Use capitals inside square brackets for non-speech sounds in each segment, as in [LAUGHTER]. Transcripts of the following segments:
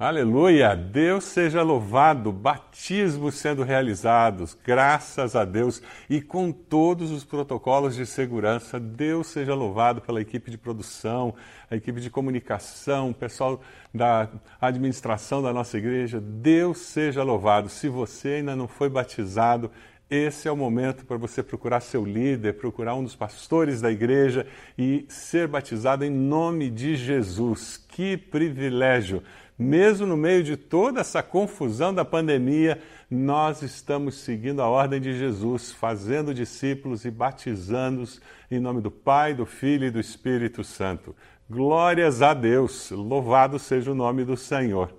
Aleluia! Deus seja louvado, batismos sendo realizados, graças a Deus e com todos os protocolos de segurança. Deus seja louvado pela equipe de produção, a equipe de comunicação, o pessoal da administração da nossa igreja. Deus seja louvado. Se você ainda não foi batizado, esse é o momento para você procurar seu líder, procurar um dos pastores da igreja e ser batizado em nome de Jesus. Que privilégio! Mesmo no meio de toda essa confusão da pandemia, nós estamos seguindo a ordem de Jesus, fazendo discípulos e batizando-os em nome do Pai, do Filho e do Espírito Santo. Glórias a Deus, louvado seja o nome do Senhor.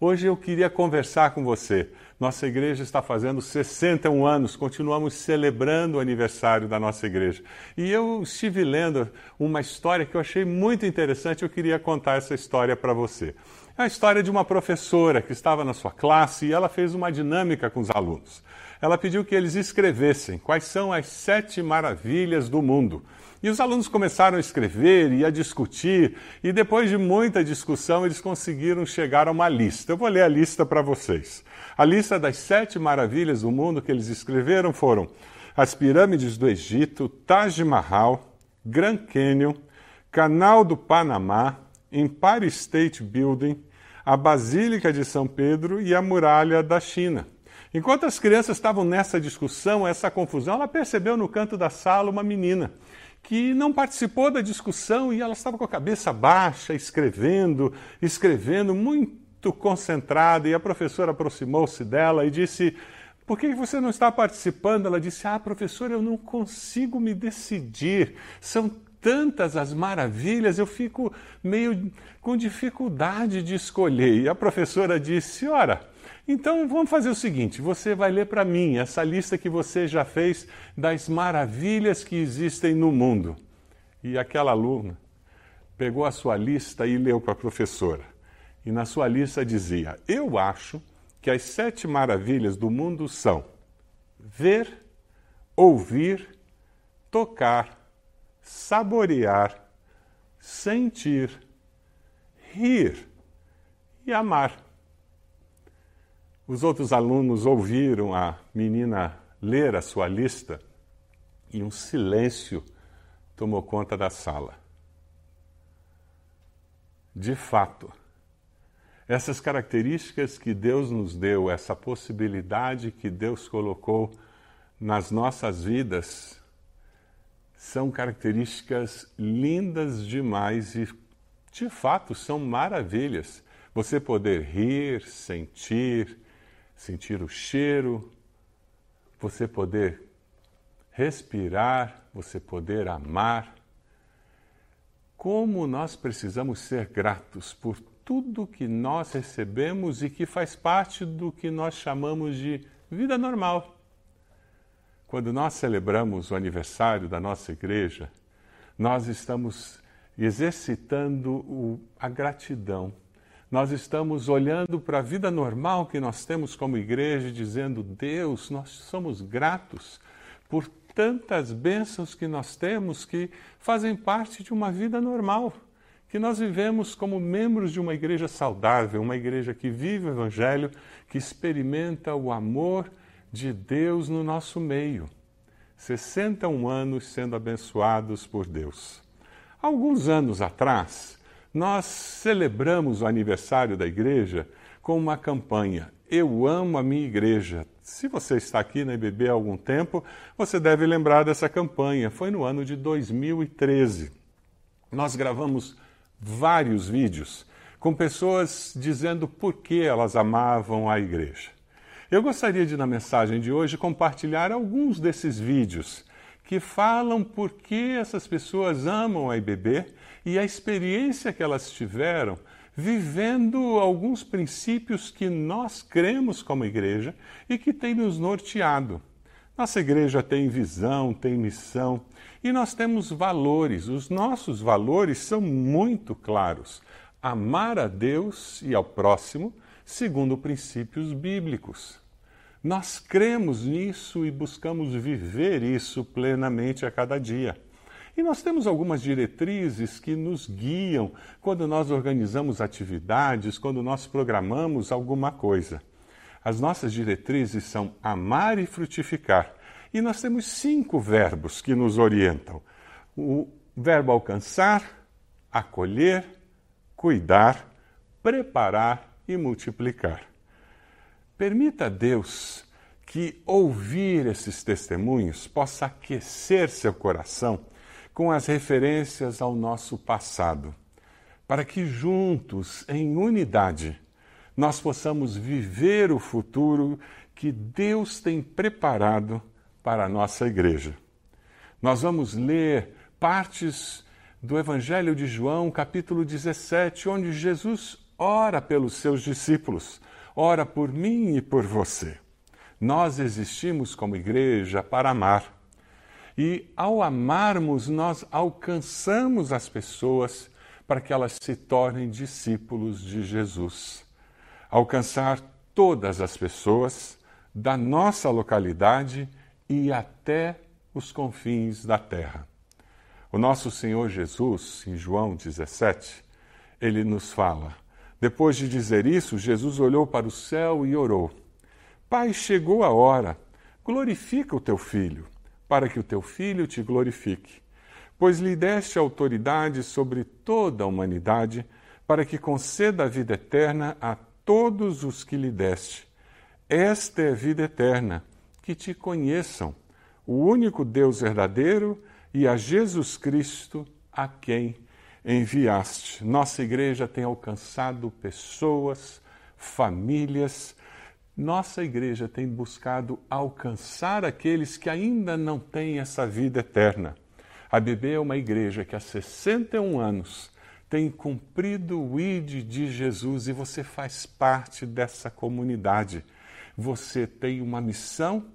Hoje eu queria conversar com você. Nossa igreja está fazendo 61 anos, continuamos celebrando o aniversário da nossa igreja. E eu estive lendo uma história que eu achei muito interessante, eu queria contar essa história para você. É a história de uma professora que estava na sua classe e ela fez uma dinâmica com os alunos. Ela pediu que eles escrevessem quais são as sete maravilhas do mundo. E os alunos começaram a escrever e a discutir, e depois de muita discussão, eles conseguiram chegar a uma lista. Eu vou ler a lista para vocês. A lista das sete maravilhas do mundo que eles escreveram foram as pirâmides do Egito, Taj Mahal, Grand Canyon, Canal do Panamá, Empire State Building, a Basílica de São Pedro e a Muralha da China. Enquanto as crianças estavam nessa discussão, essa confusão, ela percebeu no canto da sala uma menina que não participou da discussão e ela estava com a cabeça baixa, escrevendo, escrevendo, muito concentrada. E a professora aproximou-se dela e disse: Por que você não está participando? Ela disse: Ah, professora, eu não consigo me decidir. São tantas as maravilhas, eu fico meio com dificuldade de escolher. E a professora disse: Ora, então vamos fazer o seguinte: você vai ler para mim essa lista que você já fez das maravilhas que existem no mundo. E aquela aluna pegou a sua lista e leu para a professora. E na sua lista dizia: Eu acho que as sete maravilhas do mundo são ver, ouvir, tocar, saborear, sentir, rir e amar. Os outros alunos ouviram a menina ler a sua lista e um silêncio tomou conta da sala. De fato, essas características que Deus nos deu, essa possibilidade que Deus colocou nas nossas vidas, são características lindas demais e, de fato, são maravilhas. Você poder rir, sentir, sentir o cheiro, você poder respirar, você poder amar. Como nós precisamos ser gratos por tudo que nós recebemos e que faz parte do que nós chamamos de vida normal. Quando nós celebramos o aniversário da nossa igreja, nós estamos exercitando o, a gratidão. Nós estamos olhando para a vida normal que nós temos como igreja, dizendo: Deus, nós somos gratos por tantas bênçãos que nós temos que fazem parte de uma vida normal, que nós vivemos como membros de uma igreja saudável, uma igreja que vive o Evangelho, que experimenta o amor de Deus no nosso meio. 61 anos sendo abençoados por Deus. Alguns anos atrás, nós celebramos o aniversário da igreja com uma campanha Eu amo a minha igreja. Se você está aqui na IBB há algum tempo, você deve lembrar dessa campanha. Foi no ano de 2013. Nós gravamos vários vídeos com pessoas dizendo por que elas amavam a igreja. Eu gostaria de, na mensagem de hoje, compartilhar alguns desses vídeos que falam por que essas pessoas amam a IBB e a experiência que elas tiveram vivendo alguns princípios que nós cremos como igreja e que tem nos norteado. Nossa igreja tem visão, tem missão e nós temos valores. Os nossos valores são muito claros. Amar a Deus e ao próximo segundo princípios bíblicos. Nós cremos nisso e buscamos viver isso plenamente a cada dia. E nós temos algumas diretrizes que nos guiam quando nós organizamos atividades, quando nós programamos alguma coisa. As nossas diretrizes são amar e frutificar. E nós temos cinco verbos que nos orientam: o verbo alcançar, acolher, cuidar, preparar e multiplicar. Permita a Deus que ouvir esses testemunhos possa aquecer seu coração com as referências ao nosso passado, para que juntos, em unidade, nós possamos viver o futuro que Deus tem preparado para a nossa igreja. Nós vamos ler partes do Evangelho de João, capítulo 17, onde Jesus ora pelos seus discípulos, ora por mim e por você. Nós existimos como igreja para amar. E ao amarmos, nós alcançamos as pessoas para que elas se tornem discípulos de Jesus alcançar todas as pessoas da nossa localidade e até os confins da terra. O nosso Senhor Jesus, em João 17, ele nos fala. Depois de dizer isso, Jesus olhou para o céu e orou: Pai, chegou a hora, glorifica o teu filho, para que o teu filho te glorifique, pois lhe deste autoridade sobre toda a humanidade, para que conceda a vida eterna a todos os que lhe deste. Esta é a vida eterna, que te conheçam, o único Deus verdadeiro e a Jesus Cristo, a quem enviaste. Nossa igreja tem alcançado pessoas, famílias. Nossa igreja tem buscado alcançar aqueles que ainda não têm essa vida eterna. A BB é uma igreja que há 61 anos tem cumprido o ID de Jesus e você faz parte dessa comunidade. Você tem uma missão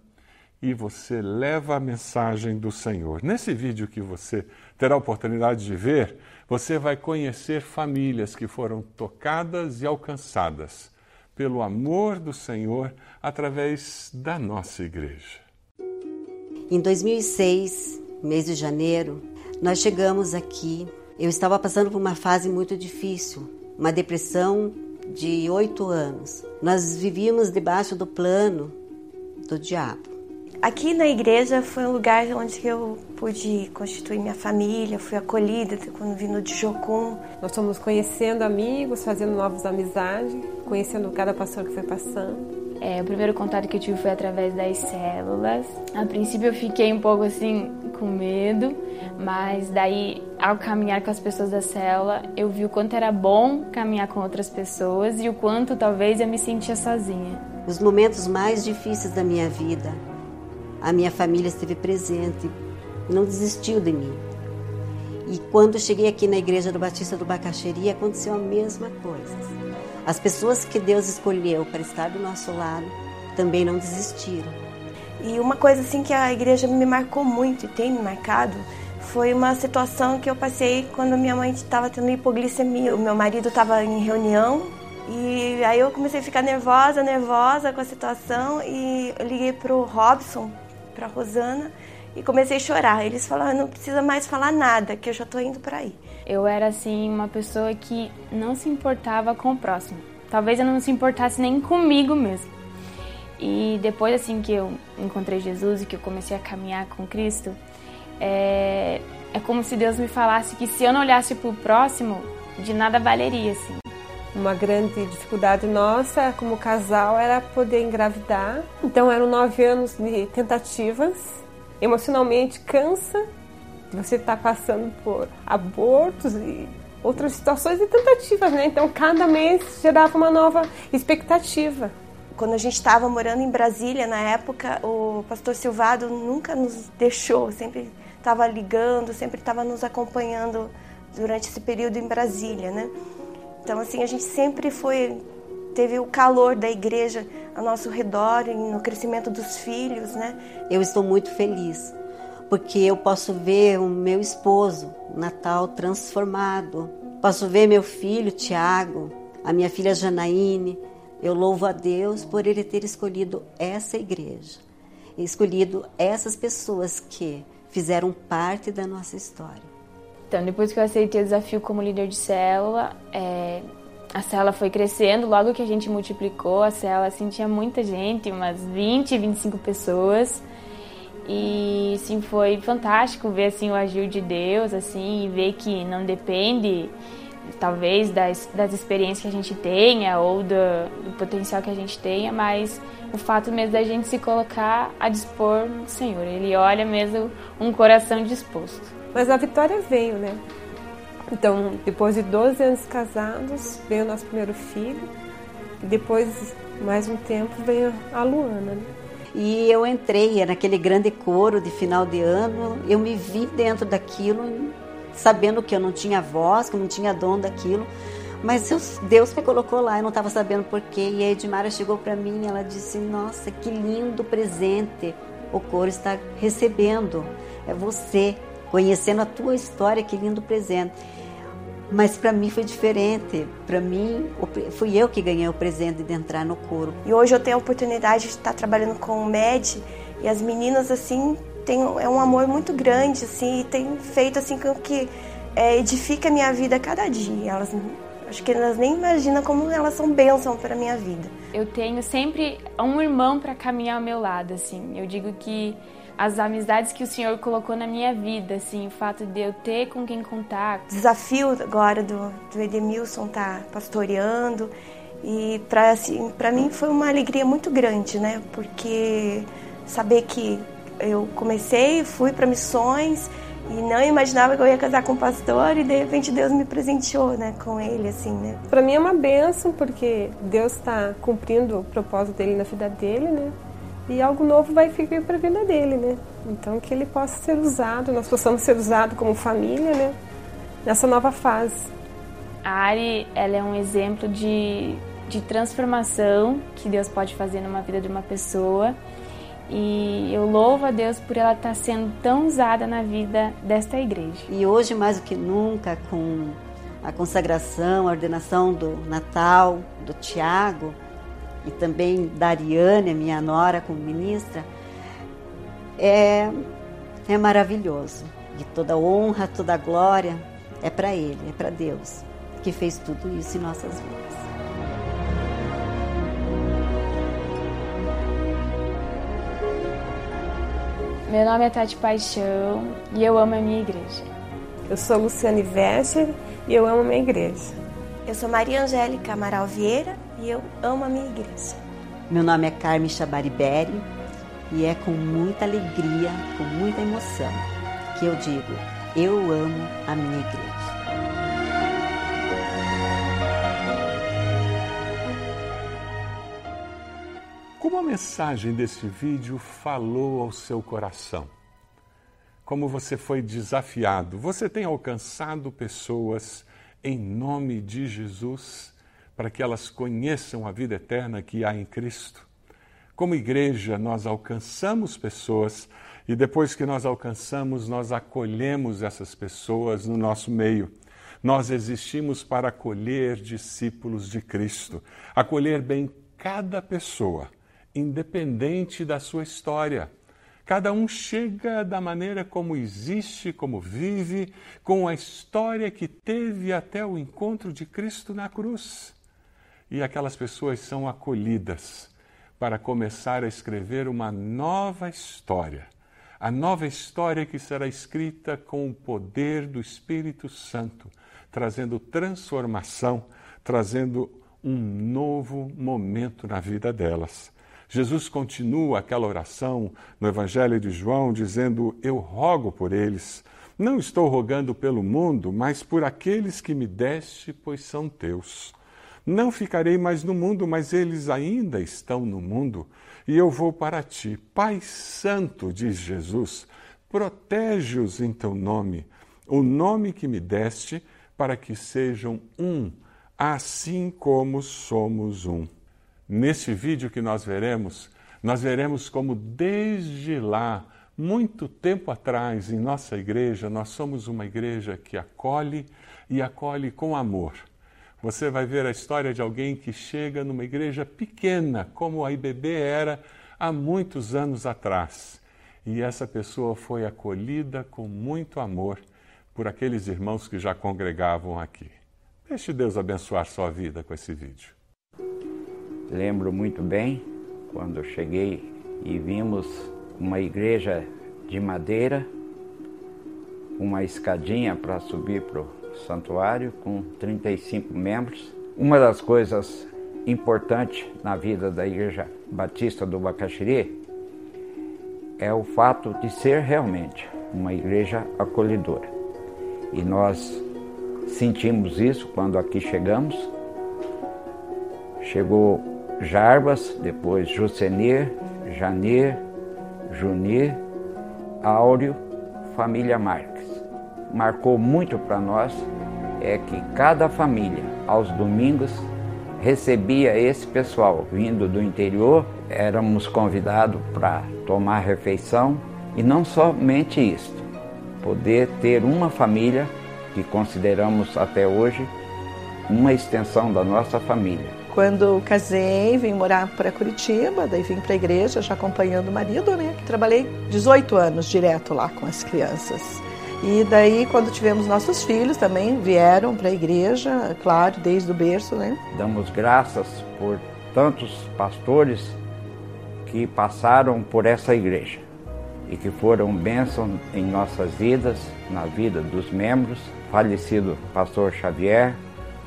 e você leva a mensagem do Senhor. Nesse vídeo que você terá a oportunidade de ver, você vai conhecer famílias que foram tocadas e alcançadas pelo amor do Senhor através da nossa igreja. Em 2006, mês de janeiro, nós chegamos aqui eu estava passando por uma fase muito difícil, uma depressão de oito anos. Nós vivíamos debaixo do plano do diabo. Aqui na igreja foi um lugar onde eu pude constituir minha família, fui acolhida quando vim no Dijocum. Nós fomos conhecendo amigos, fazendo novas amizades, conhecendo cada pastor que foi passando. É, o primeiro contato que eu tive foi através das células. A princípio eu fiquei um pouco assim com medo, mas daí ao caminhar com as pessoas da célula, eu vi o quanto era bom caminhar com outras pessoas e o quanto talvez eu me sentia sozinha. Os momentos mais difíceis da minha vida, a minha família esteve presente, não desistiu de mim. E quando cheguei aqui na igreja do Batista do Bacaxeri, aconteceu a mesma coisa. As pessoas que Deus escolheu para estar do nosso lado também não desistiram. E uma coisa assim que a igreja me marcou muito e tem me marcado foi uma situação que eu passei quando minha mãe estava tendo hipoglicemia. O meu marido estava em reunião e aí eu comecei a ficar nervosa, nervosa com a situação e eu liguei pro Robson, pra Rosana e comecei a chorar. Eles falaram: "Não precisa mais falar nada, que eu já estou indo para aí". Eu era assim uma pessoa que não se importava com o próximo. Talvez eu não se importasse nem comigo mesmo. E depois assim que eu encontrei Jesus e que eu comecei a caminhar com Cristo, é, é como se Deus me falasse que se eu não olhasse para o próximo, de nada valeria assim. Uma grande dificuldade nossa como casal era poder engravidar. Então eram nove anos de tentativas. Emocionalmente cansa você está passando por abortos e outras situações e tentativas, né? Então cada mês gerava uma nova expectativa. Quando a gente estava morando em Brasília na época, o pastor Silvado nunca nos deixou, sempre estava ligando, sempre estava nos acompanhando durante esse período em Brasília, né? Então assim a gente sempre foi teve o calor da igreja ao nosso redor e no crescimento dos filhos, né? Eu estou muito feliz porque eu posso ver o meu esposo, Natal, transformado. Posso ver meu filho, Tiago, a minha filha Janaíne. Eu louvo a Deus por ele ter escolhido essa igreja, escolhido essas pessoas que fizeram parte da nossa história. Então, depois que eu aceitei o desafio como líder de célula, é, a célula foi crescendo. Logo que a gente multiplicou a célula, assim, tinha muita gente, umas 20, 25 pessoas. E, assim, foi fantástico ver, assim, o agir de Deus, assim, e ver que não depende, talvez, das, das experiências que a gente tenha ou do, do potencial que a gente tenha, mas o fato mesmo da gente se colocar a dispor no Senhor. Ele olha mesmo um coração disposto. Mas a vitória veio, né? Então, depois de 12 anos casados, veio o nosso primeiro filho. Depois, mais um tempo, veio a Luana, né? E eu entrei naquele grande coro de final de ano, eu me vi dentro daquilo, sabendo que eu não tinha voz, que eu não tinha dom daquilo, mas Deus me colocou lá, eu não estava sabendo porquê. E a Edmara chegou para mim e ela disse: Nossa, que lindo presente o coro está recebendo. É você, conhecendo a tua história, que lindo presente. Mas para mim foi diferente. Para mim, fui eu que ganhei o presente de entrar no coro. E hoje eu tenho a oportunidade de estar trabalhando com o MED e as meninas assim têm é um amor muito grande assim e tem feito assim com que é, edifica a minha vida a cada dia. Elas acho que elas nem imaginam como elas são bênção para minha vida. Eu tenho sempre um irmão para caminhar ao meu lado assim. Eu digo que as amizades que o Senhor colocou na minha vida, assim, o fato de eu ter com quem contar. Desafio agora do, do Edemilson estar tá pastoreando e para assim, para mim foi uma alegria muito grande, né? Porque saber que eu comecei, fui para missões e não imaginava que eu ia casar com um pastor e de repente Deus me presenteou, né, com ele assim, né? Para mim é uma benção porque Deus está cumprindo o propósito dele na vida dele, né? E algo novo vai ficar para a vida dele, né? Então que ele possa ser usado, nós possamos ser usados como família, né? Nessa nova fase. A Ari, ela é um exemplo de, de transformação que Deus pode fazer numa vida de uma pessoa. E eu louvo a Deus por ela estar sendo tão usada na vida desta igreja. E hoje, mais do que nunca, com a consagração, a ordenação do Natal, do Tiago, e também da Ariane, minha nora, como ministra, é, é maravilhoso. E toda honra, toda glória é para Ele, é para Deus, que fez tudo isso em nossas vidas. Meu nome é Tati Paixão e eu amo a minha igreja. Eu sou Luciane Vescher e eu amo a minha igreja. Eu sou Maria Angélica Amaral Vieira e eu amo a minha igreja. Meu nome é Carmen Chabariberi e é com muita alegria, com muita emoção que eu digo: eu amo a minha igreja. Como a mensagem desse vídeo falou ao seu coração? Como você foi desafiado? Você tem alcançado pessoas em nome de Jesus? Para que elas conheçam a vida eterna que há em Cristo. Como igreja, nós alcançamos pessoas e depois que nós alcançamos, nós acolhemos essas pessoas no nosso meio. Nós existimos para acolher discípulos de Cristo, acolher bem cada pessoa, independente da sua história. Cada um chega da maneira como existe, como vive, com a história que teve até o encontro de Cristo na cruz e aquelas pessoas são acolhidas para começar a escrever uma nova história. A nova história que será escrita com o poder do Espírito Santo, trazendo transformação, trazendo um novo momento na vida delas. Jesus continua aquela oração no Evangelho de João, dizendo: Eu rogo por eles. Não estou rogando pelo mundo, mas por aqueles que me deste, pois são teus. Não ficarei mais no mundo, mas eles ainda estão no mundo, e eu vou para ti. Pai Santo, diz Jesus, protege-os em teu nome, o nome que me deste, para que sejam um, assim como somos um. Neste vídeo que nós veremos, nós veremos como desde lá, muito tempo atrás, em nossa igreja, nós somos uma igreja que acolhe e acolhe com amor você vai ver a história de alguém que chega numa igreja pequena, como a IBB era há muitos anos atrás. e essa pessoa foi acolhida com muito amor por aqueles irmãos que já congregavam aqui. Deixe Deus abençoar sua vida com esse vídeo. Lembro muito bem quando cheguei e vimos uma igreja de madeira, uma escadinha para subir para o santuário com 35 membros. Uma das coisas importantes na vida da Igreja Batista do Bacaxiri é o fato de ser realmente uma igreja acolhedora. E nós sentimos isso quando aqui chegamos. Chegou Jarbas, depois Jucenir, Janir, Junir, Áureo, família Marques. Marcou muito para nós é que cada família, aos domingos, recebia esse pessoal vindo do interior, éramos convidados para tomar refeição e não somente isto, poder ter uma família que consideramos até hoje uma extensão da nossa família. Quando casei, vim morar para Curitiba, daí vim para a igreja já acompanhando o marido, né? Trabalhei 18 anos direto lá com as crianças. E daí, quando tivemos nossos filhos, também vieram para a igreja, claro, desde o berço, né? Damos graças por tantos pastores que passaram por essa igreja e que foram bênção em nossas vidas, na vida dos membros. Falecido pastor Xavier,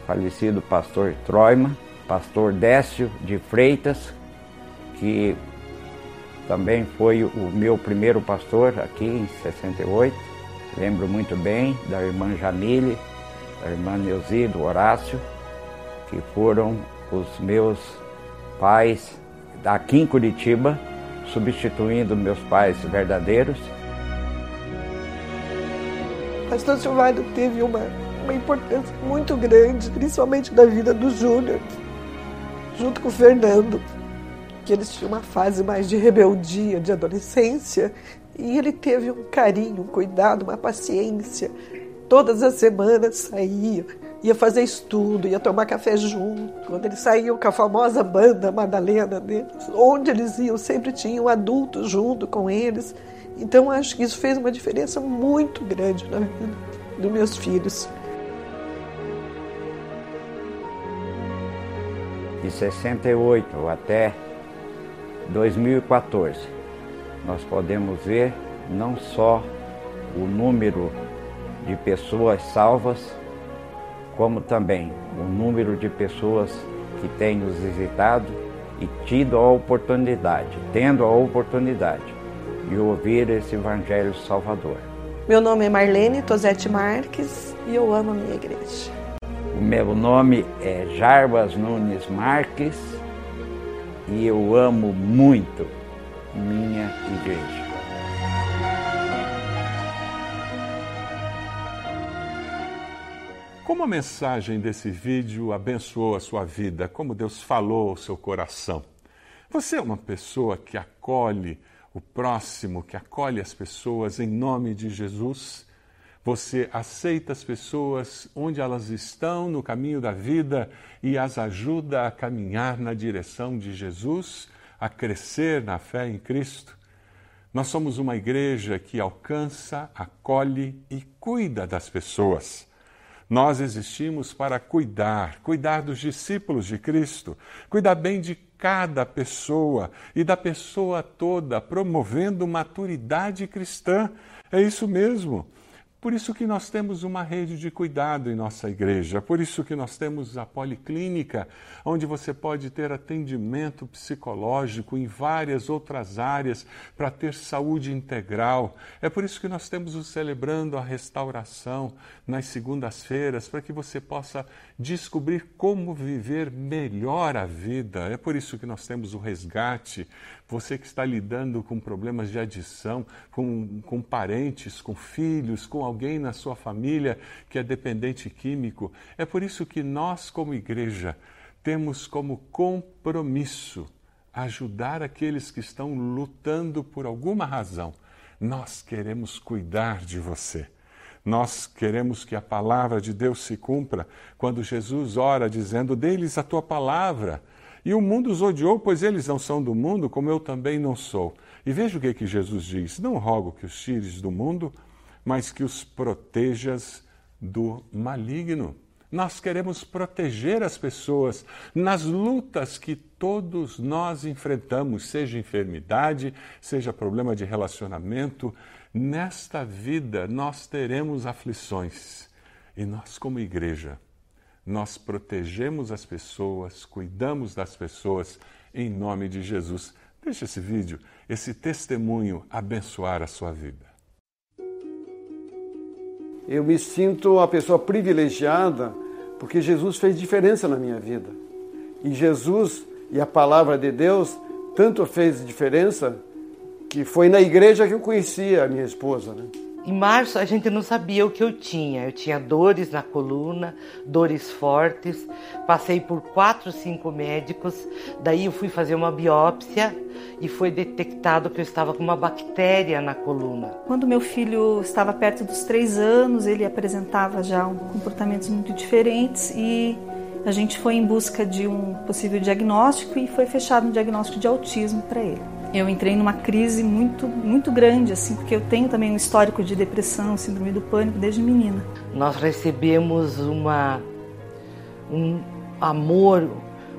falecido pastor Troima, pastor Décio de Freitas, que também foi o meu primeiro pastor aqui em 68 Lembro muito bem da irmã Jamile, da irmã Neuzi, do Horácio, que foram os meus pais aqui em Curitiba, substituindo meus pais verdadeiros. Pastor Silvado teve uma, uma importância muito grande, principalmente na vida do Júnior, junto com o Fernando, que eles tinham uma fase mais de rebeldia, de adolescência, e ele teve um carinho, um cuidado, uma paciência. Todas as semanas saía, ia fazer estudo, ia tomar café junto. Quando eles saíam com a famosa banda Madalena deles, onde eles iam, sempre tinham adultos junto com eles. Então acho que isso fez uma diferença muito grande na vida dos meus filhos. De 68 até 2014 nós podemos ver não só o número de pessoas salvas, como também o número de pessoas que têm nos visitado e tido a oportunidade, tendo a oportunidade de ouvir esse Evangelho Salvador. Meu nome é Marlene Tosetti Marques e eu amo a minha igreja. O meu nome é Jarbas Nunes Marques e eu amo muito minha igreja. Como a mensagem desse vídeo abençoou a sua vida, como Deus falou ao seu coração. Você é uma pessoa que acolhe o próximo, que acolhe as pessoas em nome de Jesus? Você aceita as pessoas onde elas estão no caminho da vida e as ajuda a caminhar na direção de Jesus? A crescer na fé em Cristo. Nós somos uma igreja que alcança, acolhe e cuida das pessoas. Nós existimos para cuidar, cuidar dos discípulos de Cristo, cuidar bem de cada pessoa e da pessoa toda, promovendo maturidade cristã. É isso mesmo. Por isso que nós temos uma rede de cuidado em nossa igreja, por isso que nós temos a policlínica, onde você pode ter atendimento psicológico em várias outras áreas para ter saúde integral. É por isso que nós temos o celebrando a restauração nas segundas-feiras, para que você possa descobrir como viver melhor a vida. É por isso que nós temos o resgate. Você que está lidando com problemas de adição, com, com parentes, com filhos, com alguém na sua família que é dependente químico. É por isso que nós, como igreja, temos como compromisso ajudar aqueles que estão lutando por alguma razão. Nós queremos cuidar de você. Nós queremos que a palavra de Deus se cumpra quando Jesus ora dizendo: Deles a tua palavra. E o mundo os odiou, pois eles não são do mundo, como eu também não sou. E veja o que, que Jesus diz: Não rogo que os tires do mundo, mas que os protejas do maligno. Nós queremos proteger as pessoas nas lutas que todos nós enfrentamos, seja enfermidade, seja problema de relacionamento. Nesta vida nós teremos aflições e nós, como igreja, nós protegemos as pessoas, cuidamos das pessoas em nome de Jesus. Deixa esse vídeo, esse testemunho abençoar a sua vida. Eu me sinto uma pessoa privilegiada porque Jesus fez diferença na minha vida. E Jesus e a palavra de Deus tanto fez diferença que foi na igreja que eu conheci a minha esposa. Né? Em março a gente não sabia o que eu tinha. Eu tinha dores na coluna, dores fortes. Passei por quatro, cinco médicos. Daí eu fui fazer uma biópsia e foi detectado que eu estava com uma bactéria na coluna. Quando meu filho estava perto dos três anos, ele apresentava já um comportamentos muito diferentes e a gente foi em busca de um possível diagnóstico e foi fechado um diagnóstico de autismo para ele eu entrei numa crise muito, muito grande, assim, porque eu tenho também um histórico de depressão, síndrome do pânico desde menina. Nós recebemos uma, um amor,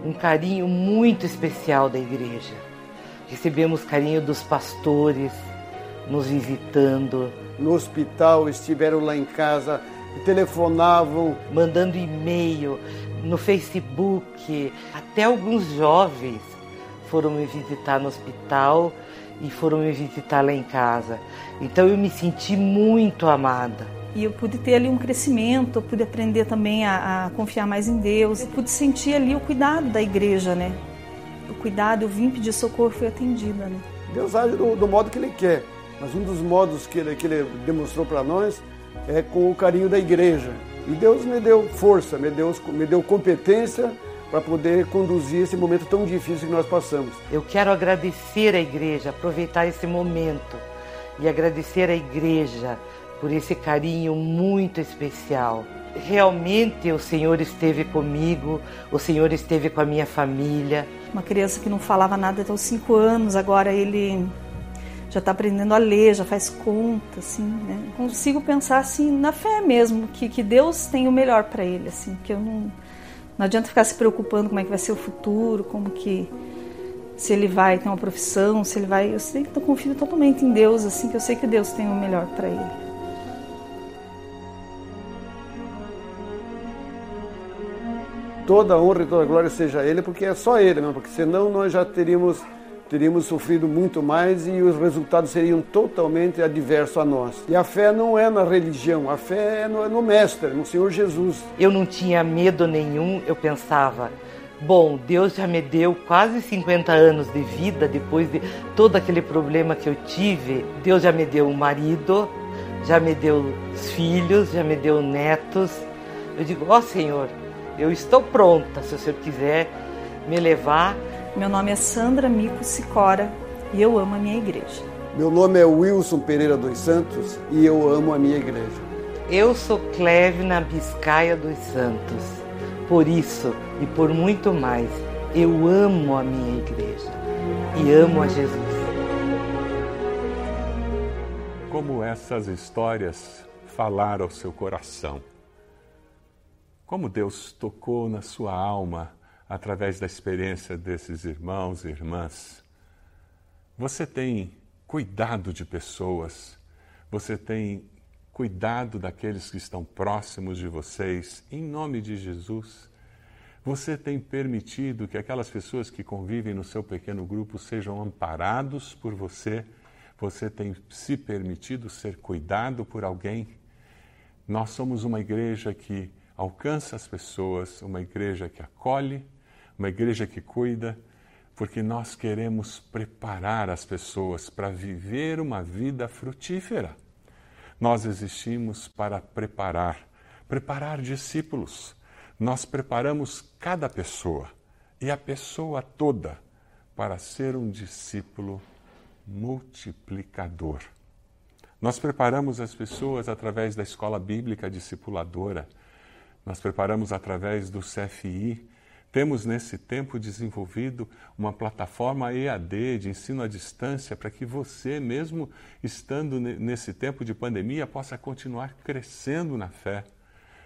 um carinho muito especial da igreja. Recebemos carinho dos pastores, nos visitando. No hospital, estiveram lá em casa, telefonavam. Mandando e-mail, no Facebook, até alguns jovens foram me visitar no hospital e foram me visitar lá em casa. Então eu me senti muito amada. E eu pude ter ali um crescimento, eu pude aprender também a, a confiar mais em Deus, eu pude sentir ali o cuidado da igreja, né? O cuidado, eu vim pedir socorro, fui atendida, né? Deus age do, do modo que Ele quer, mas um dos modos que Ele, que ele demonstrou para nós é com o carinho da igreja. E Deus me deu força, me deu, me deu competência para poder conduzir esse momento tão difícil que nós passamos. Eu quero agradecer à igreja, aproveitar esse momento e agradecer à igreja por esse carinho muito especial. Realmente o Senhor esteve comigo, o Senhor esteve com a minha família. Uma criança que não falava nada até os cinco anos, agora ele já está aprendendo a ler, já faz conta, assim, né? Consigo pensar assim na fé mesmo, que, que Deus tem o melhor para ele, assim, que eu não não adianta ficar se preocupando como é que vai ser o futuro, como que se ele vai ter uma profissão, se ele vai, eu sei que eu confio totalmente em Deus, assim que eu sei que Deus tem o melhor para ele. Toda honra e toda glória seja Ele, porque é só Ele, mesmo, porque senão nós já teríamos teríamos sofrido muito mais e os resultados seriam totalmente adversos a nós. E a fé não é na religião, a fé é no, é no Mestre, no Senhor Jesus. Eu não tinha medo nenhum, eu pensava, bom, Deus já me deu quase 50 anos de vida depois de todo aquele problema que eu tive. Deus já me deu um marido, já me deu filhos, já me deu netos. Eu digo, ó oh, Senhor, eu estou pronta, se o Senhor quiser me levar meu nome é Sandra Mico Sicora e eu amo a minha igreja. Meu nome é Wilson Pereira dos Santos e eu amo a minha igreja. Eu sou Clevina Biscaia dos Santos. Por isso e por muito mais, eu amo a minha igreja e amo a Jesus. Como essas histórias falaram ao seu coração? Como Deus tocou na sua alma através da experiência desses irmãos e irmãs. Você tem cuidado de pessoas, você tem cuidado daqueles que estão próximos de vocês, em nome de Jesus. Você tem permitido que aquelas pessoas que convivem no seu pequeno grupo sejam amparados por você? Você tem se permitido ser cuidado por alguém? Nós somos uma igreja que alcança as pessoas, uma igreja que acolhe, uma igreja que cuida, porque nós queremos preparar as pessoas para viver uma vida frutífera. Nós existimos para preparar, preparar discípulos. Nós preparamos cada pessoa e a pessoa toda para ser um discípulo multiplicador. Nós preparamos as pessoas através da escola bíblica discipuladora, nós preparamos através do CFI, Temos nesse tempo desenvolvido uma plataforma EAD de ensino à distância para que você, mesmo estando nesse tempo de pandemia, possa continuar crescendo na fé.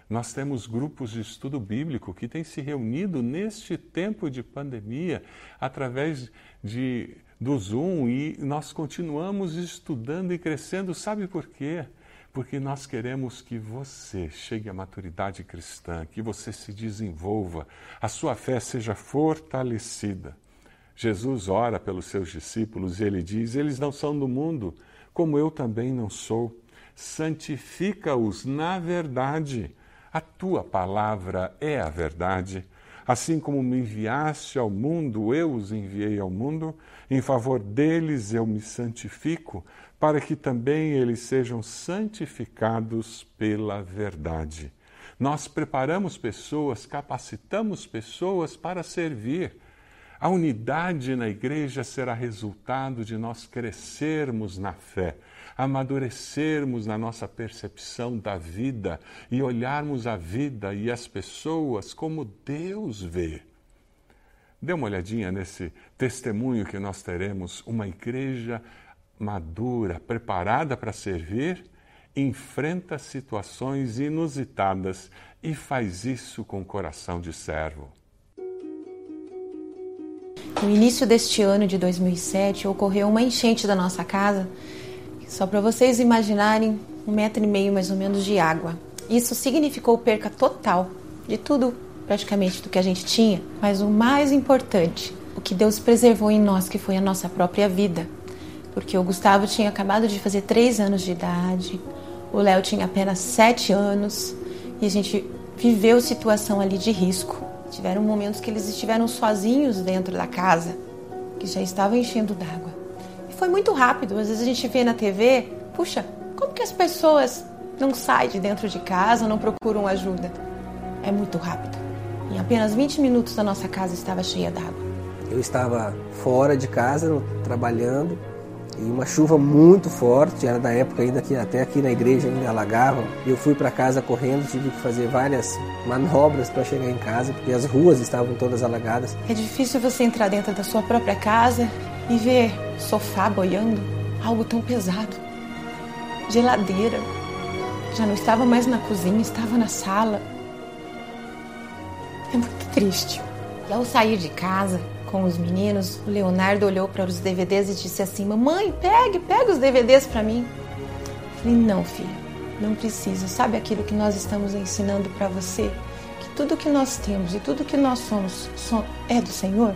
Nós temos grupos de estudo bíblico que têm se reunido neste tempo de pandemia através de, do Zoom e nós continuamos estudando e crescendo. Sabe por quê? Porque nós queremos que você chegue à maturidade cristã, que você se desenvolva, a sua fé seja fortalecida. Jesus ora pelos seus discípulos e ele diz: Eles não são do mundo, como eu também não sou. Santifica-os na verdade. A tua palavra é a verdade. Assim como me enviaste ao mundo, eu os enviei ao mundo, em favor deles eu me santifico, para que também eles sejam santificados pela verdade. Nós preparamos pessoas, capacitamos pessoas para servir. A unidade na igreja será resultado de nós crescermos na fé, amadurecermos na nossa percepção da vida e olharmos a vida e as pessoas como Deus vê. Dê uma olhadinha nesse testemunho que nós teremos, uma igreja madura, preparada para servir, enfrenta situações inusitadas e faz isso com coração de servo. No início deste ano de 2007, ocorreu uma enchente da nossa casa só para vocês imaginarem, um metro e meio mais ou menos de água. Isso significou perca total de tudo, praticamente, do que a gente tinha. Mas o mais importante, o que Deus preservou em nós, que foi a nossa própria vida. Porque o Gustavo tinha acabado de fazer três anos de idade, o Léo tinha apenas sete anos e a gente viveu situação ali de risco. Tiveram momentos que eles estiveram sozinhos dentro da casa, que já estava enchendo d'água foi muito rápido. Às vezes a gente vê na TV, puxa, como que as pessoas não saem de dentro de casa, não procuram ajuda? É muito rápido. Em apenas 20 minutos a nossa casa estava cheia d'água. Eu estava fora de casa, trabalhando, e uma chuva muito forte, era da época ainda que até aqui na igreja ainda alagavam. Eu fui para casa correndo, tive que fazer várias manobras para chegar em casa, porque as ruas estavam todas alagadas. É difícil você entrar dentro da sua própria casa e ver sofá boiando, algo tão pesado. Geladeira, já não estava mais na cozinha, estava na sala. É muito triste. E ao sair de casa com os meninos, o Leonardo olhou para os DVDs e disse assim: Mamãe, pegue, pegue os DVDs para mim. Eu falei: Não, filho, não precisa. Sabe aquilo que nós estamos ensinando para você? Que tudo que nós temos e tudo que nós somos é do Senhor?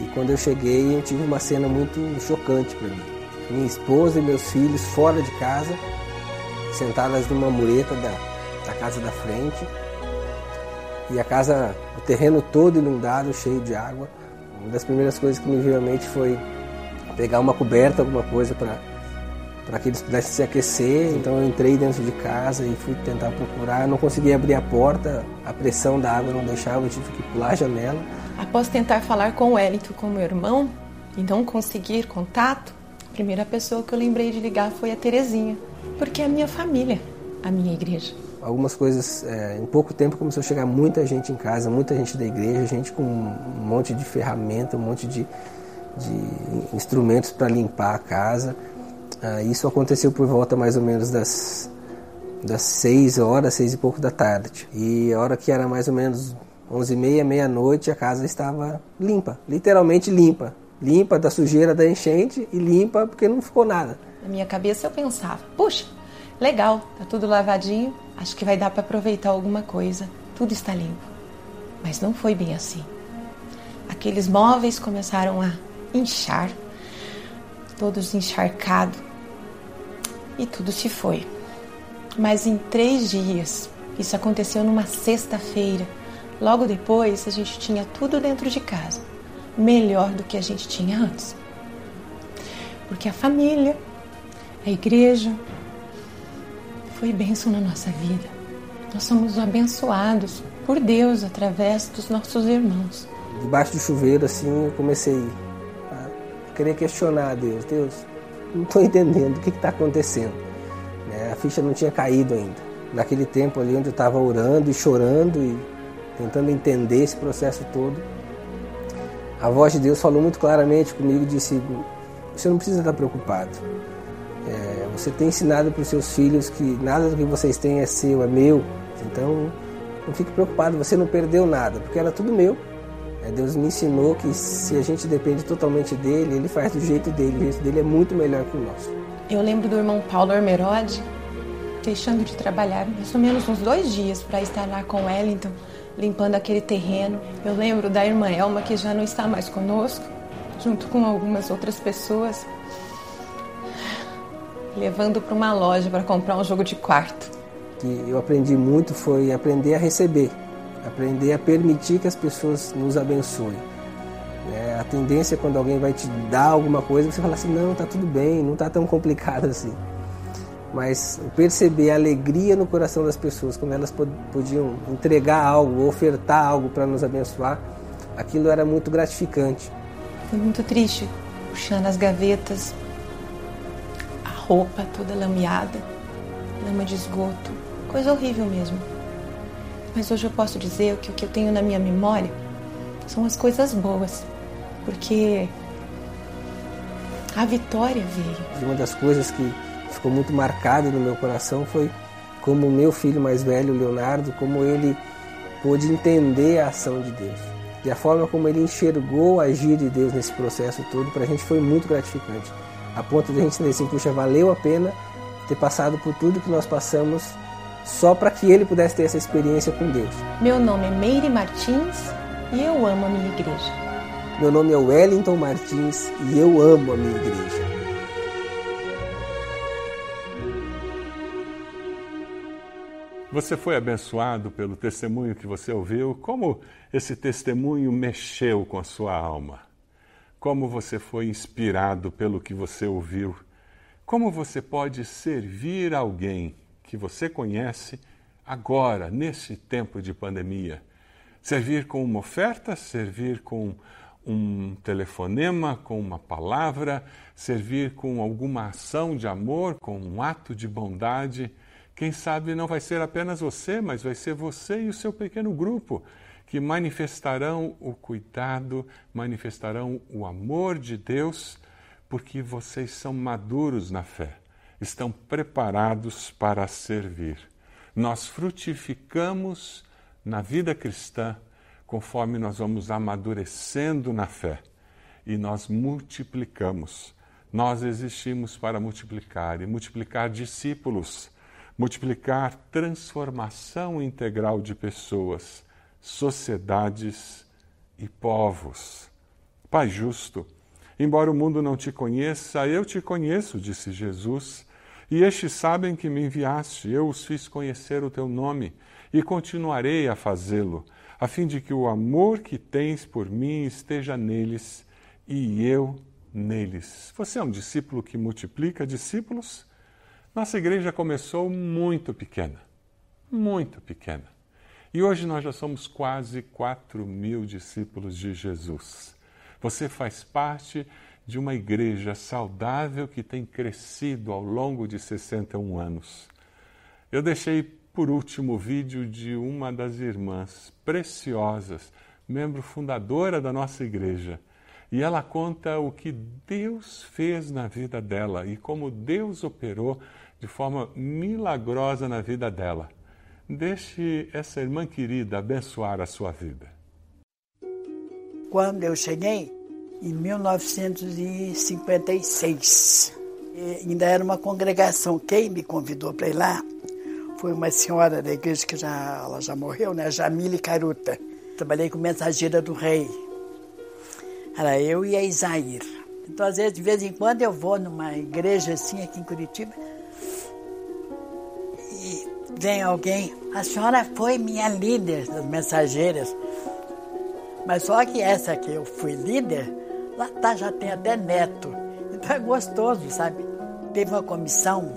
E quando eu cheguei, eu tive uma cena muito chocante para mim. Minha esposa e meus filhos fora de casa, sentadas numa mureta da, da casa da frente. E a casa, o terreno todo inundado, cheio de água. Uma das primeiras coisas que me veio à mente foi pegar uma coberta, alguma coisa para para que eles pudessem se aquecer. Então eu entrei dentro de casa e fui tentar procurar. Não conseguia abrir a porta, a pressão da água não deixava, eu tive que pular a janela. Após tentar falar com o Wellington, com meu irmão, e não conseguir contato, a primeira pessoa que eu lembrei de ligar foi a Terezinha, porque é a minha família, a minha igreja. Algumas coisas, é, em pouco tempo começou a chegar muita gente em casa, muita gente da igreja, gente com um monte de ferramenta, um monte de, de instrumentos para limpar a casa. Ah, isso aconteceu por volta mais ou menos das das seis horas, seis e pouco da tarde. E a hora que era mais ou menos onze e meia, meia-noite, a casa estava limpa, literalmente limpa. Limpa da sujeira da enchente e limpa porque não ficou nada. Na minha cabeça eu pensava, puxa, legal, tá tudo lavadinho, acho que vai dar para aproveitar alguma coisa, tudo está limpo. Mas não foi bem assim. Aqueles móveis começaram a inchar, todos encharcados, e tudo se foi. Mas em três dias, isso aconteceu numa sexta-feira, Logo depois, a gente tinha tudo dentro de casa, melhor do que a gente tinha antes. Porque a família, a igreja, foi bênção na nossa vida. Nós somos abençoados por Deus através dos nossos irmãos. Debaixo do chuveiro, assim, eu comecei a querer questionar a Deus. Deus, não estou entendendo o que está acontecendo. Né? A ficha não tinha caído ainda. Naquele tempo ali onde eu estava orando e chorando e tentando entender esse processo todo, a voz de Deus falou muito claramente comigo e disse: Você não precisa estar preocupado. É, você tem ensinado para os seus filhos que nada do que vocês têm é seu, é meu. Então não fique preocupado, você não perdeu nada, porque era tudo meu. É, Deus me ensinou que se a gente depende totalmente dele, ele faz do jeito dele. O jeito dele é muito melhor que o nosso. Eu lembro do irmão Paulo Armerode deixando de trabalhar mais ou menos uns dois dias para estar lá com Wellington, limpando aquele terreno. Eu lembro da irmã Elma, que já não está mais conosco, junto com algumas outras pessoas, levando para uma loja para comprar um jogo de quarto. O que eu aprendi muito foi aprender a receber, aprender a permitir que as pessoas nos abençoem. É, a tendência quando alguém vai te dar alguma coisa, você fala assim, não, tá tudo bem, não tá tão complicado [LAUGHS] assim mas perceber a alegria no coração das pessoas, como elas podiam entregar algo, ofertar algo para nos abençoar, aquilo era muito gratificante. Foi muito triste, puxando as gavetas, a roupa toda lameada, lama de esgoto, coisa horrível mesmo. Mas hoje eu posso dizer que o que eu tenho na minha memória são as coisas boas, porque a vitória veio. Uma das coisas que ficou muito marcado no meu coração foi como o meu filho mais velho, Leonardo, como ele pôde entender a ação de Deus. E a forma como ele enxergou o agir de Deus nesse processo todo, para a gente foi muito gratificante. A ponto de a gente dizer assim, puxa, valeu a pena ter passado por tudo que nós passamos só para que ele pudesse ter essa experiência com Deus. Meu nome é Meire Martins e eu amo a minha igreja. Meu nome é Wellington Martins e eu amo a minha igreja. Você foi abençoado pelo testemunho que você ouviu? Como esse testemunho mexeu com a sua alma? Como você foi inspirado pelo que você ouviu? Como você pode servir alguém que você conhece agora, nesse tempo de pandemia? Servir com uma oferta, servir com um telefonema, com uma palavra, servir com alguma ação de amor, com um ato de bondade quem sabe não vai ser apenas você, mas vai ser você e o seu pequeno grupo que manifestarão o cuidado, manifestarão o amor de Deus, porque vocês são maduros na fé, estão preparados para servir. Nós frutificamos na vida cristã conforme nós vamos amadurecendo na fé e nós multiplicamos. Nós existimos para multiplicar e multiplicar discípulos multiplicar transformação integral de pessoas, sociedades e povos. Pai justo, embora o mundo não te conheça, eu te conheço, disse Jesus, e estes sabem que me enviaste, eu os fiz conhecer o teu nome e continuarei a fazê-lo, a fim de que o amor que tens por mim esteja neles e eu neles. Você é um discípulo que multiplica discípulos? Nossa igreja começou muito pequena, muito pequena. E hoje nós já somos quase 4 mil discípulos de Jesus. Você faz parte de uma igreja saudável que tem crescido ao longo de 61 anos. Eu deixei por último o vídeo de uma das irmãs preciosas, membro fundadora da nossa igreja. E ela conta o que Deus fez na vida dela e como Deus operou de forma milagrosa na vida dela. Deixe essa irmã querida abençoar a sua vida. Quando eu cheguei, em 1956, ainda era uma congregação. Quem me convidou para ir lá foi uma senhora da igreja que já, ela já morreu, né? Jamile Caruta. Trabalhei com mensageira do rei. Era eu e a Isair. Então, às vezes, de vez em quando, eu vou numa igreja assim aqui em Curitiba vem alguém, a senhora foi minha líder das mensageiras. Mas só que essa que eu fui líder, lá tá, já tem até neto. Então é gostoso, sabe? Teve uma comissão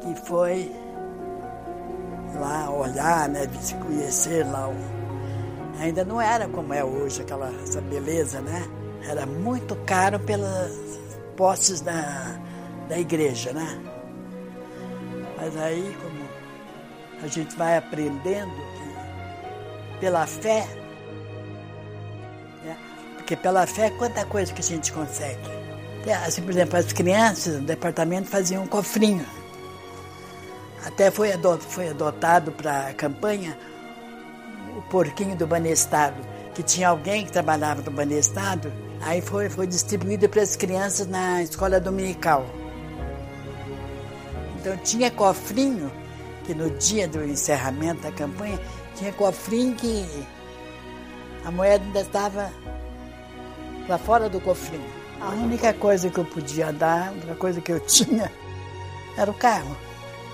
que foi lá olhar, né, conhecer lá. Ainda não era como é hoje, aquela essa beleza, né? Era muito caro pelas posses da, da igreja, né? Mas aí, como a gente vai aprendendo pela fé? Porque pela fé quanta coisa que a gente consegue. É, assim, por exemplo, as crianças do departamento faziam um cofrinho. Até foi foi adotado para a campanha o porquinho do Banestado, que tinha alguém que trabalhava no Banestado, aí foi, foi distribuído para as crianças na escola dominical. Então tinha cofrinho, que no dia do encerramento da campanha, tinha cofrinho que a moeda ainda estava lá fora do cofrinho. A única coisa que eu podia dar, a única coisa que eu [LAUGHS] tinha, era o carro.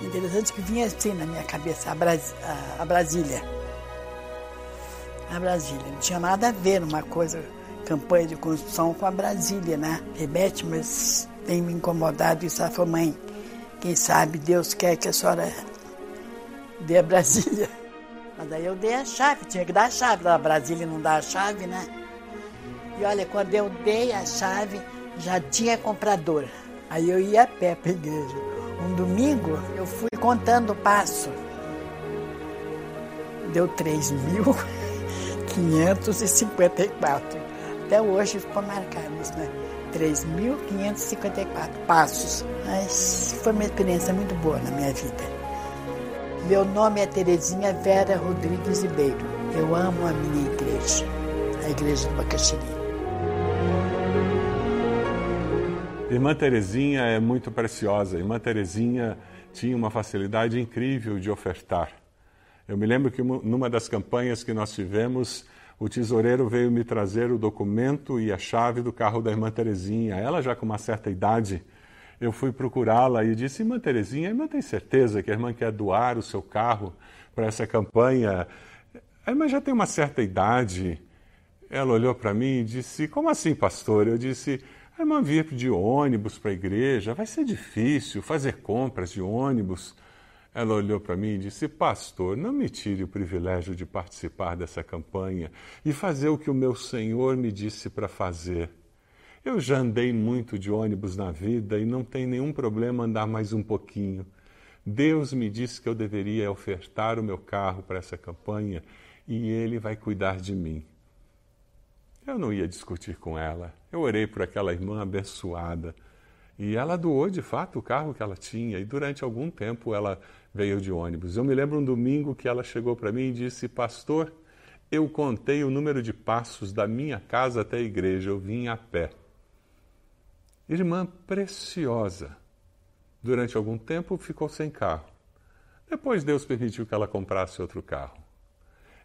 Interessante que vinha assim na minha cabeça, a, Bras a, Brasília. A Brasília. Não tinha nada a ver uma coisa, campanha de construção com a Brasília, né? Rebete, mas tem me incomodado isso. Ela falou, mãe, quem sabe Deus quer que a senhora dê a Brasília. [LAUGHS] Mas aí eu dei a chave, tinha que dar a chave. A Brasília não dá a chave, né? E olha, quando eu dei a chave, já tinha comprador. Aí eu ia a pé para a igreja. Um domingo eu fui contando o passo. Deu 3.554. [LAUGHS] Até hoje ficou marcado isso, né? 3.554 passos. Mas foi uma experiência muito boa na minha vida. Meu nome é Terezinha Vera Rodrigues Ribeiro. Eu amo a minha igreja, a igreja do Bacaxiri. Irmã Terezinha é muito preciosa. Irmã Terezinha tinha uma facilidade incrível de ofertar. Eu me lembro que numa das campanhas que nós tivemos, o tesoureiro veio me trazer o documento e a chave do carro da irmã Terezinha. Ela já com uma certa idade, eu fui procurá-la e disse: Irmã Terezinha, a irmã tem certeza que a irmã quer doar o seu carro para essa campanha? A irmã já tem uma certa idade. Ela olhou para mim e disse: Como assim, pastor? Eu disse: a irmã vir de ônibus para a igreja, vai ser difícil fazer compras de ônibus. Ela olhou para mim e disse: Pastor, não me tire o privilégio de participar dessa campanha e fazer o que o meu Senhor me disse para fazer. Eu já andei muito de ônibus na vida e não tem nenhum problema andar mais um pouquinho. Deus me disse que eu deveria ofertar o meu carro para essa campanha e Ele vai cuidar de mim. Eu não ia discutir com ela. Eu orei por aquela irmã abençoada. E ela doou de fato o carro que ela tinha, e durante algum tempo ela veio de ônibus. Eu me lembro um domingo que ela chegou para mim e disse: Pastor, eu contei o número de passos da minha casa até a igreja, eu vim a pé. Irmã preciosa. Durante algum tempo ficou sem carro. Depois Deus permitiu que ela comprasse outro carro.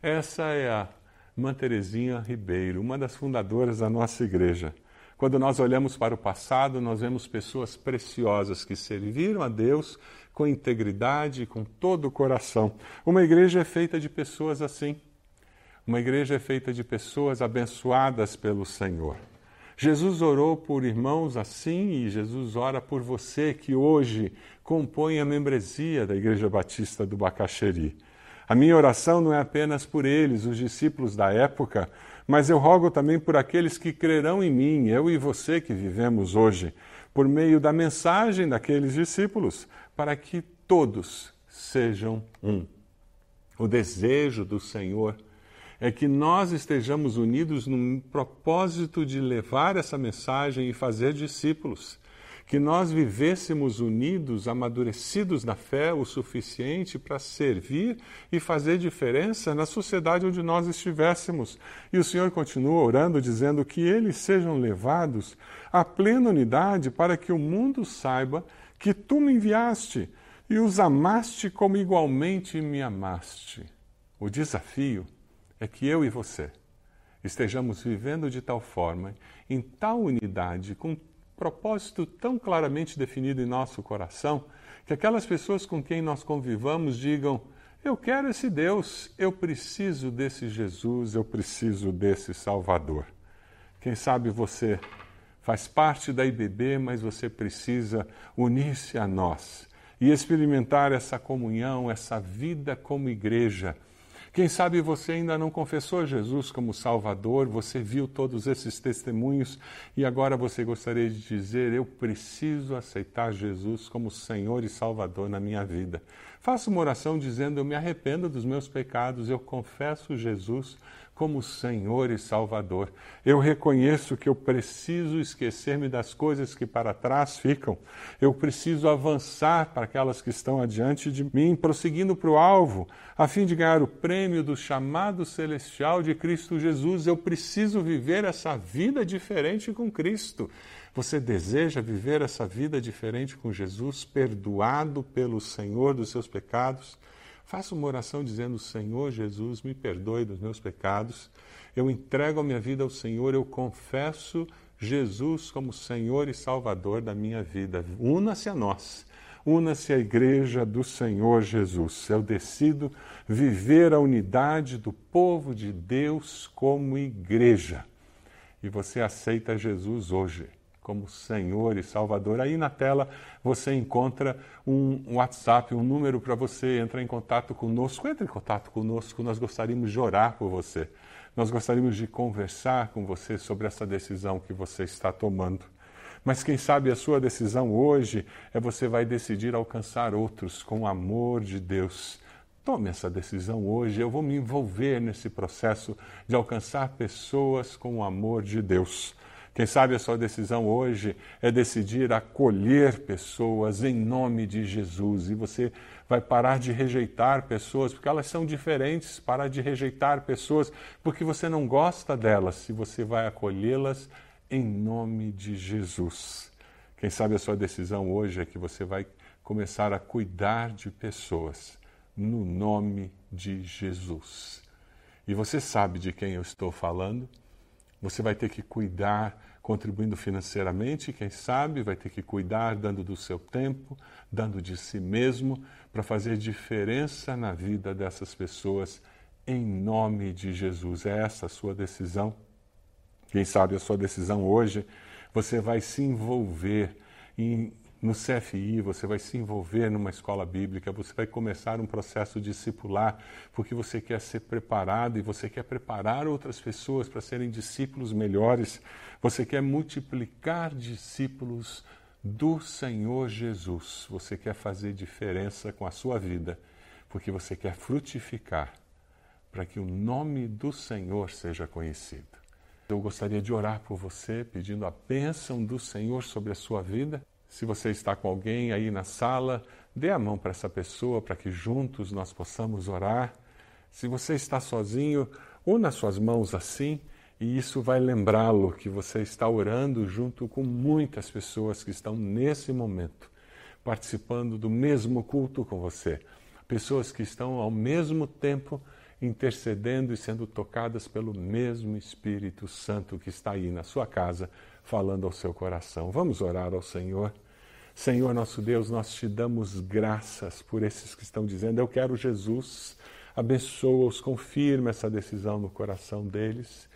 Essa é a Irmã Terezinha Ribeiro, uma das fundadoras da nossa igreja. Quando nós olhamos para o passado, nós vemos pessoas preciosas que serviram a Deus com integridade e com todo o coração. Uma igreja é feita de pessoas assim. Uma igreja é feita de pessoas abençoadas pelo Senhor. Jesus orou por irmãos assim e Jesus ora por você que hoje compõe a membresia da Igreja Batista do Bacaxeri. A minha oração não é apenas por eles, os discípulos da época, mas eu rogo também por aqueles que crerão em mim, eu e você que vivemos hoje, por meio da mensagem daqueles discípulos, para que todos sejam um. O desejo do Senhor é que nós estejamos unidos no propósito de levar essa mensagem e fazer discípulos que nós vivêssemos unidos, amadurecidos na fé o suficiente para servir e fazer diferença na sociedade onde nós estivéssemos. E o Senhor continua orando, dizendo que eles sejam levados à plena unidade para que o mundo saiba que tu me enviaste e os amaste como igualmente me amaste. O desafio é que eu e você estejamos vivendo de tal forma, em tal unidade, com propósito tão claramente definido em nosso coração que aquelas pessoas com quem nós convivamos digam: Eu quero esse Deus, eu preciso desse Jesus, eu preciso desse Salvador. Quem sabe você faz parte da IBB, mas você precisa unir-se a nós e experimentar essa comunhão, essa vida como igreja Quem sabe você ainda não confessou Jesus como Salvador, você viu todos esses testemunhos e agora você gostaria de dizer: Eu preciso aceitar Jesus como Senhor e Salvador na minha vida. Faça uma oração dizendo: Eu me arrependo dos meus pecados, eu confesso Jesus como Senhor e Salvador. Eu reconheço que eu preciso esquecer-me das coisas que para trás ficam. Eu preciso avançar para aquelas que estão adiante de mim, prosseguindo para o alvo, a fim de ganhar o prêmio do chamado celestial de Cristo Jesus. Eu preciso viver essa vida diferente com Cristo. Você deseja viver essa vida diferente com Jesus, perdoado pelo Senhor dos seus pecados? Faça uma oração dizendo: Senhor Jesus, me perdoe dos meus pecados. Eu entrego a minha vida ao Senhor, eu confesso Jesus como Senhor e Salvador da minha vida. Una-se a nós. Una-se à igreja do Senhor Jesus. Eu decido viver a unidade do povo de Deus como igreja. E você aceita Jesus hoje como Senhor e Salvador. Aí na tela você encontra um WhatsApp, um número para você entrar em contato conosco. Entre em contato conosco, nós gostaríamos de orar por você. Nós gostaríamos de conversar com você sobre essa decisão que você está tomando. Mas quem sabe a sua decisão hoje é você vai decidir alcançar outros com o amor de Deus. Tome essa decisão hoje. Eu vou me envolver nesse processo de alcançar pessoas com o amor de Deus. Quem sabe a sua decisão hoje é decidir acolher pessoas em nome de Jesus e você vai parar de rejeitar pessoas porque elas são diferentes, parar de rejeitar pessoas porque você não gosta delas e você vai acolhê-las em nome de Jesus. Quem sabe a sua decisão hoje é que você vai começar a cuidar de pessoas no nome de Jesus. E você sabe de quem eu estou falando? Você vai ter que cuidar contribuindo financeiramente, quem sabe, vai ter que cuidar dando do seu tempo, dando de si mesmo, para fazer diferença na vida dessas pessoas, em nome de Jesus. É essa a sua decisão. Quem sabe a sua decisão hoje, você vai se envolver em no CFI, você vai se envolver numa escola bíblica, você vai começar um processo discipular, porque você quer ser preparado e você quer preparar outras pessoas para serem discípulos melhores. Você quer multiplicar discípulos do Senhor Jesus. Você quer fazer diferença com a sua vida, porque você quer frutificar para que o nome do Senhor seja conhecido. Eu gostaria de orar por você, pedindo a bênção do Senhor sobre a sua vida se você está com alguém aí na sala, dê a mão para essa pessoa para que juntos nós possamos orar. Se você está sozinho, una suas mãos assim e isso vai lembrá-lo que você está orando junto com muitas pessoas que estão nesse momento participando do mesmo culto com você. Pessoas que estão ao mesmo tempo intercedendo e sendo tocadas pelo mesmo Espírito Santo que está aí na sua casa, falando ao seu coração. Vamos orar ao Senhor. Senhor nosso Deus, nós te damos graças por esses que estão dizendo: Eu quero Jesus. Abençoa-os, confirma essa decisão no coração deles.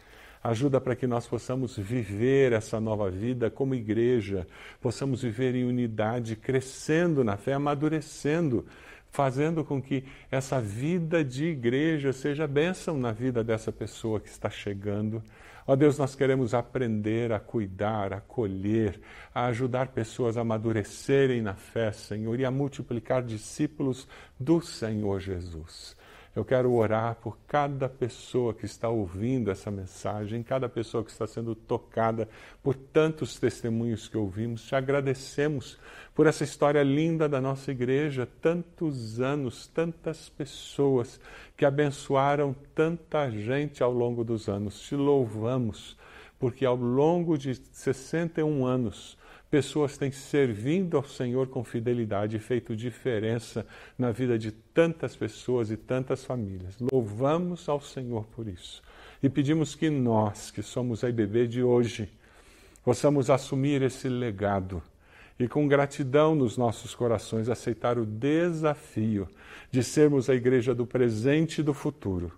Ajuda para que nós possamos viver essa nova vida como igreja, possamos viver em unidade, crescendo na fé, amadurecendo, fazendo com que essa vida de igreja seja bênção na vida dessa pessoa que está chegando. Ó Deus, nós queremos aprender a cuidar, a acolher, a ajudar pessoas a amadurecerem na fé, Senhor, e a multiplicar discípulos do Senhor Jesus. Eu quero orar por cada pessoa que está ouvindo essa mensagem, cada pessoa que está sendo tocada por tantos testemunhos que ouvimos. Te agradecemos por essa história linda da nossa igreja, tantos anos, tantas pessoas que abençoaram tanta gente ao longo dos anos. Te louvamos, porque ao longo de 61 anos, pessoas têm servindo ao Senhor com fidelidade e feito diferença na vida de tantas pessoas e tantas famílias. Louvamos ao Senhor por isso. E pedimos que nós, que somos a IBB de hoje, possamos assumir esse legado e com gratidão nos nossos corações aceitar o desafio de sermos a igreja do presente e do futuro,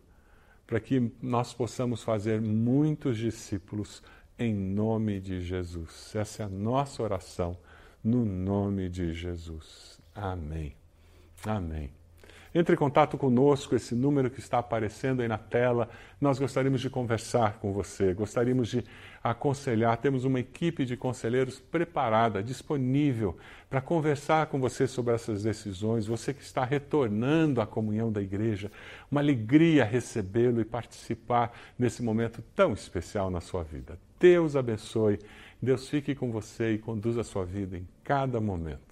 para que nós possamos fazer muitos discípulos em nome de Jesus. Essa é a nossa oração, no nome de Jesus. Amém. Amém. Entre em contato conosco, esse número que está aparecendo aí na tela. Nós gostaríamos de conversar com você, gostaríamos de aconselhar. Temos uma equipe de conselheiros preparada, disponível para conversar com você sobre essas decisões. Você que está retornando à comunhão da igreja, uma alegria recebê-lo e participar nesse momento tão especial na sua vida. Deus abençoe, Deus fique com você e conduza a sua vida em cada momento.